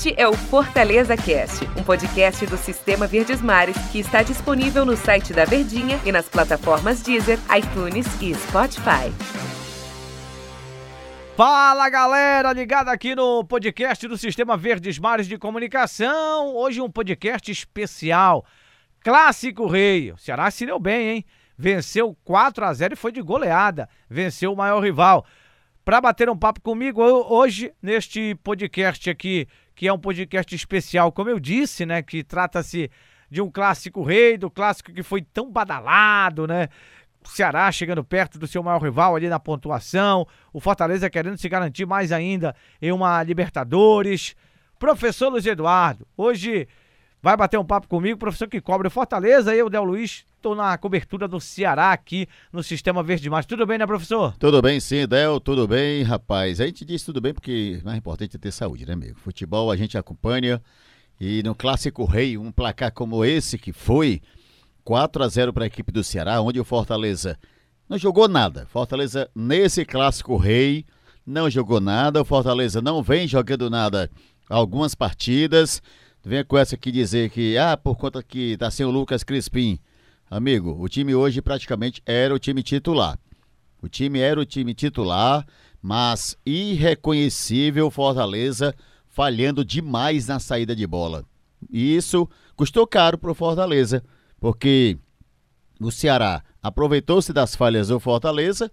Este é o Fortaleza Cast, um podcast do Sistema Verdes Mares que está disponível no site da Verdinha e nas plataformas Deezer, iTunes e Spotify. Fala galera, ligada aqui no podcast do Sistema Verdes Mares de Comunicação. Hoje um podcast especial. Clássico Rei. O Ceará se deu bem, hein? Venceu 4 a 0 e foi de goleada. Venceu o maior rival. Para bater um papo comigo hoje neste podcast aqui, que é um podcast especial, como eu disse, né, que trata-se de um clássico rei, do clássico que foi tão badalado, né? Ceará chegando perto do seu maior rival ali na pontuação, o Fortaleza querendo se garantir mais ainda em uma Libertadores. Professor Luiz Eduardo, hoje vai bater um papo comigo, professor que cobre o Fortaleza, eu, Del Luiz, estou na cobertura do Ceará aqui no Sistema Verde Mais. Tudo bem, né, professor? Tudo bem, sim, Del, tudo bem, rapaz. A gente diz tudo bem porque o mais importante é ter saúde, né, amigo? Futebol a gente acompanha e no Clássico Rei, um placar como esse que foi 4 a 0 para a equipe do Ceará, onde o Fortaleza não jogou nada. Fortaleza, nesse clássico rei, não jogou nada. O Fortaleza não vem jogando nada algumas partidas. Vem com essa aqui dizer que, ah, por conta que tá sem o Lucas Crispim. Amigo, o time hoje praticamente era o time titular. O time era o time titular, mas irreconhecível Fortaleza falhando demais na saída de bola. E isso custou caro pro Fortaleza porque o Ceará aproveitou-se das falhas do Fortaleza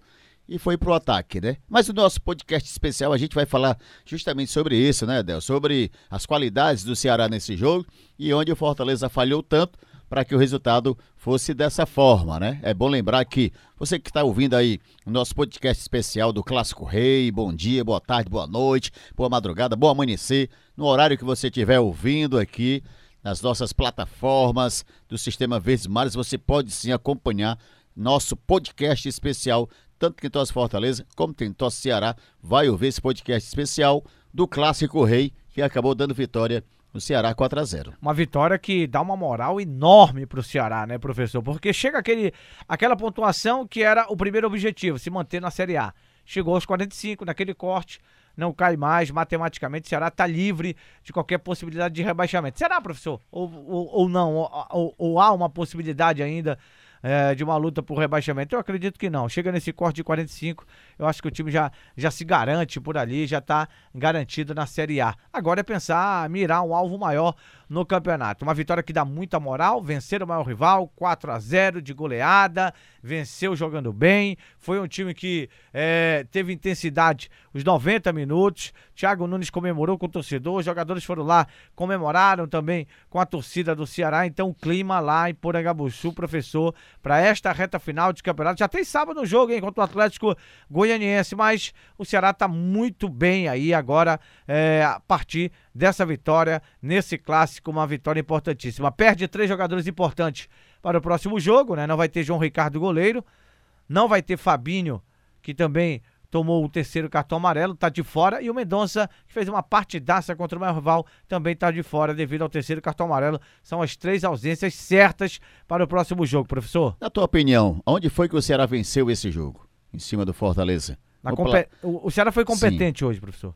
e foi pro ataque, né? Mas o nosso podcast especial a gente vai falar justamente sobre isso, né, Del? Sobre as qualidades do Ceará nesse jogo e onde o Fortaleza falhou tanto para que o resultado fosse dessa forma, né? É bom lembrar que você que está ouvindo aí o nosso podcast especial do Clássico Rei, bom dia, boa tarde, boa noite, boa madrugada, bom amanhecer, no horário que você estiver ouvindo aqui, nas nossas plataformas do Sistema Verdes Mares. Você pode sim acompanhar nosso podcast especial, tanto quem torce Fortaleza como quem torce Ceará. Vai ouvir esse podcast especial do Clássico Rei, que acabou dando vitória no Ceará 4 a 0 Uma vitória que dá uma moral enorme para o Ceará, né, professor? Porque chega aquele, aquela pontuação que era o primeiro objetivo, se manter na Série A. Chegou aos 45, naquele corte, não cai mais, matematicamente o Ceará está livre de qualquer possibilidade de rebaixamento. Será, professor? Ou, ou, ou não? Ou, ou, ou, há uma possibilidade ainda é, de uma luta por rebaixamento? Eu acredito que não. Chega nesse corte de 45, eu acho que o time já, já se garante por ali, já está garantido na Série A. Agora é pensar, mirar um alvo maior no campeonato. Uma vitória que dá muita moral, vencer o maior rival, 4 a 0 de goleada, venceu jogando bem. Foi um time que é, teve intensidade os 90 minutos. Thiago Nunes comemorou com o torcedor, os jogadores foram lá, comemoraram também com a torcida do Ceará. Então, o clima lá em Porangabuçu, professor, para esta reta final de campeonato. Já tem sábado no jogo, hein, contra o Atlético Goianiense, mas o Ceará está muito bem aí agora é, a partir dessa vitória nesse clássico, uma vitória importantíssima. Perde três jogadores importantes para o próximo jogo, né? Não vai ter João Ricardo goleiro, não vai ter Fabinho, que também tomou o terceiro cartão amarelo, tá de fora, e o Mendonça, que fez uma partidaça contra o meu rival, também tá de fora devido ao terceiro cartão amarelo. São as três ausências certas para o próximo jogo, professor. Na tua opinião, onde foi que o Ceará venceu esse jogo? Em cima do Fortaleza? O, o Ceará foi competente Sim. hoje, professor.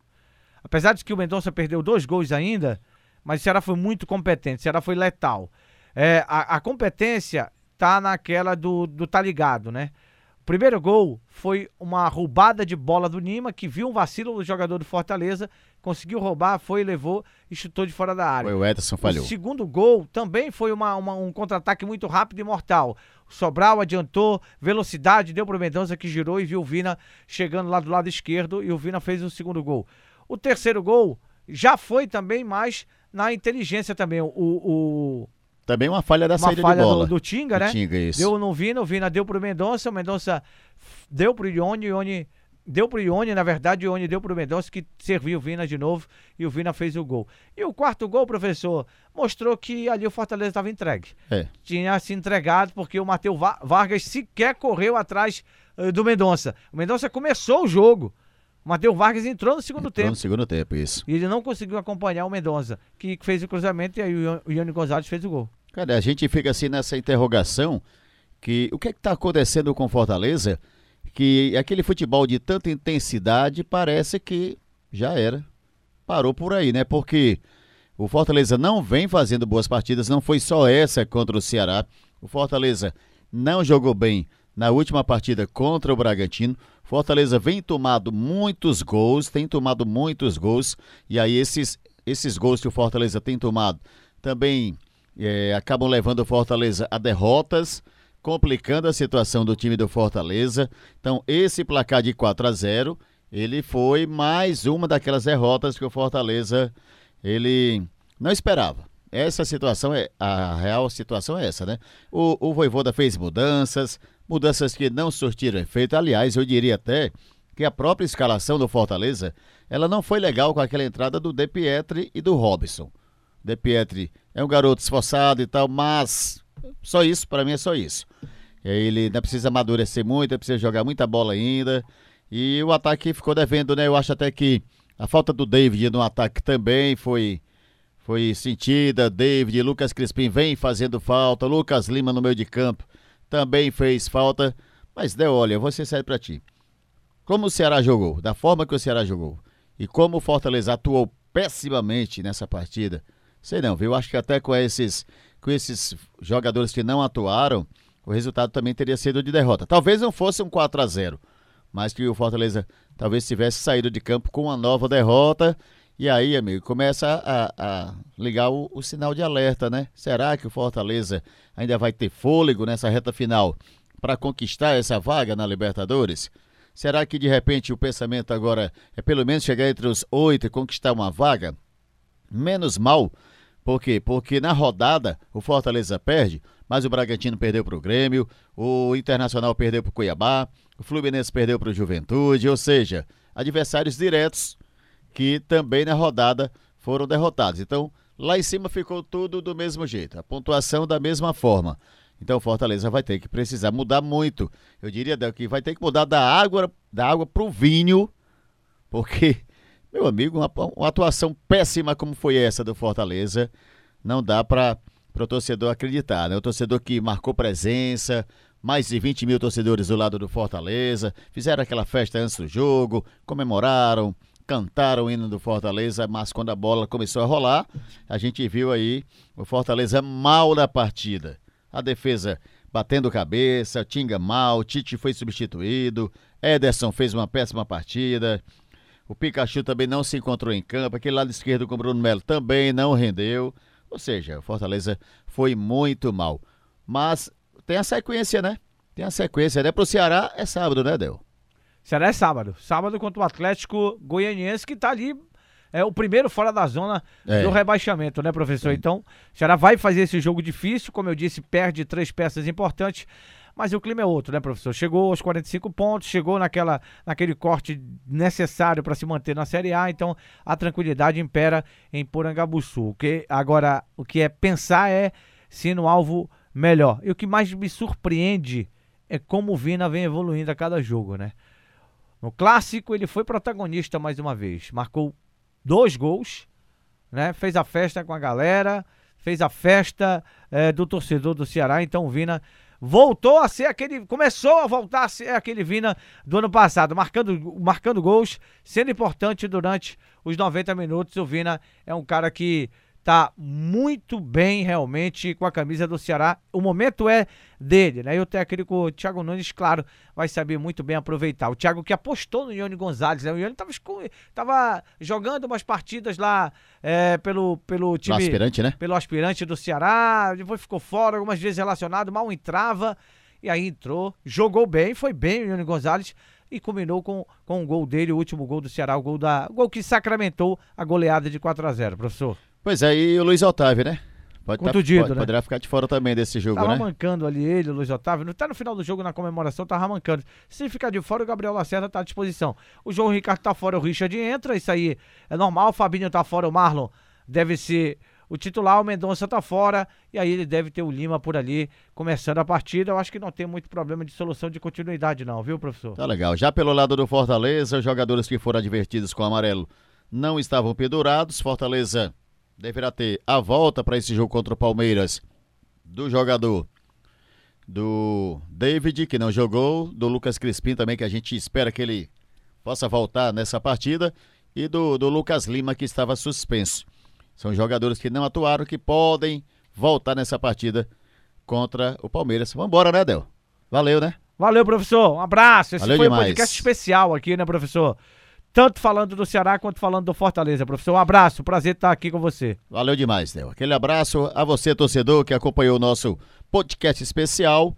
Apesar de que o Mendonça perdeu dois gols ainda, mas o Ceará foi muito competente, o Ceará foi letal. É, a, a, competência tá naquela do, do tá ligado, né? O primeiro gol foi uma roubada de bola do Nima, que viu um vacilo do jogador do Fortaleza, conseguiu roubar, foi, levou e chutou de fora da área. Foi o Ederson falhou. O segundo gol também foi uma, uma, um contra-ataque muito rápido e mortal. O Sobral adiantou, velocidade, deu pro Mendonça que girou e viu o Vina chegando lá do lado esquerdo e o Vina fez o segundo gol. O terceiro gol já foi também mais na inteligência também. O, o também uma falha da uma saída falha de bola. Do, do Tinga, né? Tinga, isso. Deu no Vina, o Vina deu pro Mendonça, o Mendonça deu pro Ione, o Ione deu pro Ione, na verdade, o Ione deu pro Mendonça, que serviu o Vina de novo, e o Vina fez o gol. E o quarto gol, professor, mostrou que ali o Fortaleza estava entregue. É. Tinha se entregado, porque o Matheus Vargas sequer correu atrás uh, do Mendonça. O Mendonça começou o jogo. O Matheus Vargas entrou no segundo entrou tempo. no segundo tempo, isso. E ele não conseguiu acompanhar o Mendonça, que fez o cruzamento e aí o Ione Gonzalez fez o gol. Cara, a gente fica assim nessa interrogação que o que é que está acontecendo com Fortaleza? Que aquele futebol de tanta intensidade parece que já era. Parou por aí, né? Porque O Fortaleza não vem fazendo boas partidas, não foi só essa contra o Ceará. O Fortaleza não jogou bem na última partida contra o Bragantino. Fortaleza vem tomado muitos gols, tem tomado muitos gols, e aí esses, esses gols que o Fortaleza tem tomado também é, acabam levando o Fortaleza a derrotas, complicando a situação do time do Fortaleza. Então, esse placar de 4 a 0 ele foi mais uma daquelas derrotas que o Fortaleza ele não esperava. Essa situação é a real situação é essa, né? O, o Voivoda fez mudanças, mudanças que não surtiram efeito. Aliás, eu diria até que a própria escalação do Fortaleza, ela não foi legal com aquela entrada do De Pietri e do Robson. De Pietri é um garoto esforçado e tal, mas só isso, para mim é só isso. Ele ainda precisa amadurecer muito, precisa jogar muita bola ainda. E o ataque ficou devendo, né? Eu acho até que a falta do David no ataque também foi foi sentida. David, Lucas Crispim vem fazendo falta. Lucas Lima no meio de campo também fez falta. Mas, Dé, olha, vou ser sério pra ti. Como o Ceará jogou, da forma que o Ceará jogou, e como o Fortaleza atuou pessimamente nessa partida, sei não, viu? Acho que até com esses, com esses jogadores que não atuaram, o resultado também teria sido de derrota. Talvez não fosse um 4 a 0 mas que o Fortaleza talvez tivesse saído de campo com uma nova derrota. E aí, amigo, começa a, a ligar o, o, sinal de alerta, né? Será que o Fortaleza ainda vai ter fôlego nessa reta final para conquistar essa vaga na Libertadores? Será que de repente o pensamento agora é pelo menos chegar entre os oito e conquistar uma vaga? Menos mal. Por quê? Porque na rodada o Fortaleza perde, mas o Bragantino perdeu para o Grêmio, o Internacional perdeu para o Cuiabá, o Fluminense perdeu para o Juventude, ou seja, adversários diretos que também na rodada foram derrotados. Então, lá em cima ficou tudo do mesmo jeito, a pontuação da mesma forma. Então, Fortaleza vai ter que precisar mudar muito. Eu diria que vai ter que mudar da água da água para o vinho, porque, meu amigo, uma, uma atuação péssima como foi essa do Fortaleza, não dá para para o torcedor acreditar, né? O torcedor que marcou presença, mais de 20 mil torcedores do lado do Fortaleza, fizeram aquela festa antes do jogo, comemoraram, cantaram o hino do Fortaleza, mas quando a bola começou a rolar, a gente viu aí o Fortaleza mal na partida. A defesa batendo cabeça, Tinga mal, Tite foi substituído, Ederson fez uma péssima partida, o Pikachu também não se encontrou em campo, aquele lado esquerdo com o Bruno Melo também não rendeu. Ou seja, o Fortaleza foi muito mal. Mas tem a sequência, né? Tem a sequência, né? Pro Ceará é sábado, né, Del? Ceará é sábado. Sábado contra o Atlético Goianiense, que tá ali. É o primeiro fora da zona é. do rebaixamento, né, professor? É. Então, Ceará vai fazer esse jogo difícil, como eu disse, perde três peças importantes mas o clima é outro, né, professor? Chegou aos 45 pontos, chegou naquela, naquele corte necessário para se manter na Série A, então a tranquilidade impera em Porangabuçu. O que agora o que é pensar é se no alvo melhor. E o que mais me surpreende é como o Vina vem evoluindo a cada jogo, né? No clássico ele foi protagonista mais uma vez, marcou dois gols, né? Fez a festa com a galera, fez a festa é, do torcedor do Ceará, então o Vina voltou a ser aquele, começou a voltar a ser aquele Vina do ano passado, marcando, marcando gols, sendo importante durante os 90 minutos. O Vina é um cara que tá muito bem realmente com a camisa do Ceará. O momento é dele, né? E o técnico Thiago Nunes, claro, vai saber muito bem aproveitar. O Thiago que apostou no Ione Gonzalez, né? O Ione tava, tava jogando umas partidas lá é, pelo, pelo time... Pelo aspirante, né? Pelo aspirante do Ceará, depois ficou fora, algumas vezes relacionado, mal entrava, e aí entrou, jogou bem, foi bem o Ione Gonzalez, e combinou com, com o gol dele, o último gol do Ceará, o gol, da, o gol que sacramentou a goleada de 4 a 0 professor. Pois é, e o Luiz Otávio, né? Pode tá tá, pode, né? Poderá ficar de fora também desse jogo, tava né? Tava mancando ali ele, o Luiz Otávio. Até no final do jogo, na comemoração, tava mancando. Se ficar de fora, o Gabriel Lacerda tá à disposição. O João Ricardo tá fora, o Richard entra. Isso aí é normal. O Fabinho tá fora, o Marlon deve ser o titular. O Mendonça tá fora. E aí ele deve ter o Lima por ali começando a partida. Eu acho que não tem muito problema de solução de continuidade, não, viu, professor? Tá legal. Já pelo lado do Fortaleza, os jogadores que foram advertidos com o amarelo não estavam pendurados. Fortaleza deverá ter a volta para esse jogo contra o Palmeiras do jogador do David, que não jogou, do Lucas Crispim também, que a gente espera que ele possa voltar nessa partida, e do, do Lucas Lima, que estava suspenso. São jogadores que não atuaram, que podem voltar nessa partida contra o Palmeiras. Vambora, né, Del? Valeu, né? Valeu, professor. Um abraço. Esse Valeu foi demais. um podcast especial aqui, né, professor? Tanto falando do Ceará quanto falando do Fortaleza, professor. Um abraço. Prazer estar aqui com você. Valeu demais, Del. Aquele abraço a você, torcedor, que acompanhou o nosso podcast especial.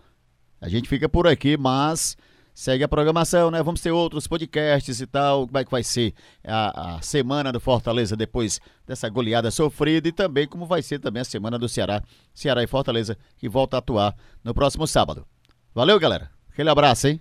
A gente fica por aqui, mas segue a programação, né? Vamos ter outros podcasts e tal. Como é que vai ser a, a semana do Fortaleza depois dessa goleada sofrida e também como vai ser também a semana do Ceará, Ceará e Fortaleza, que volta a atuar no próximo sábado. Valeu, galera. Aquele abraço, hein?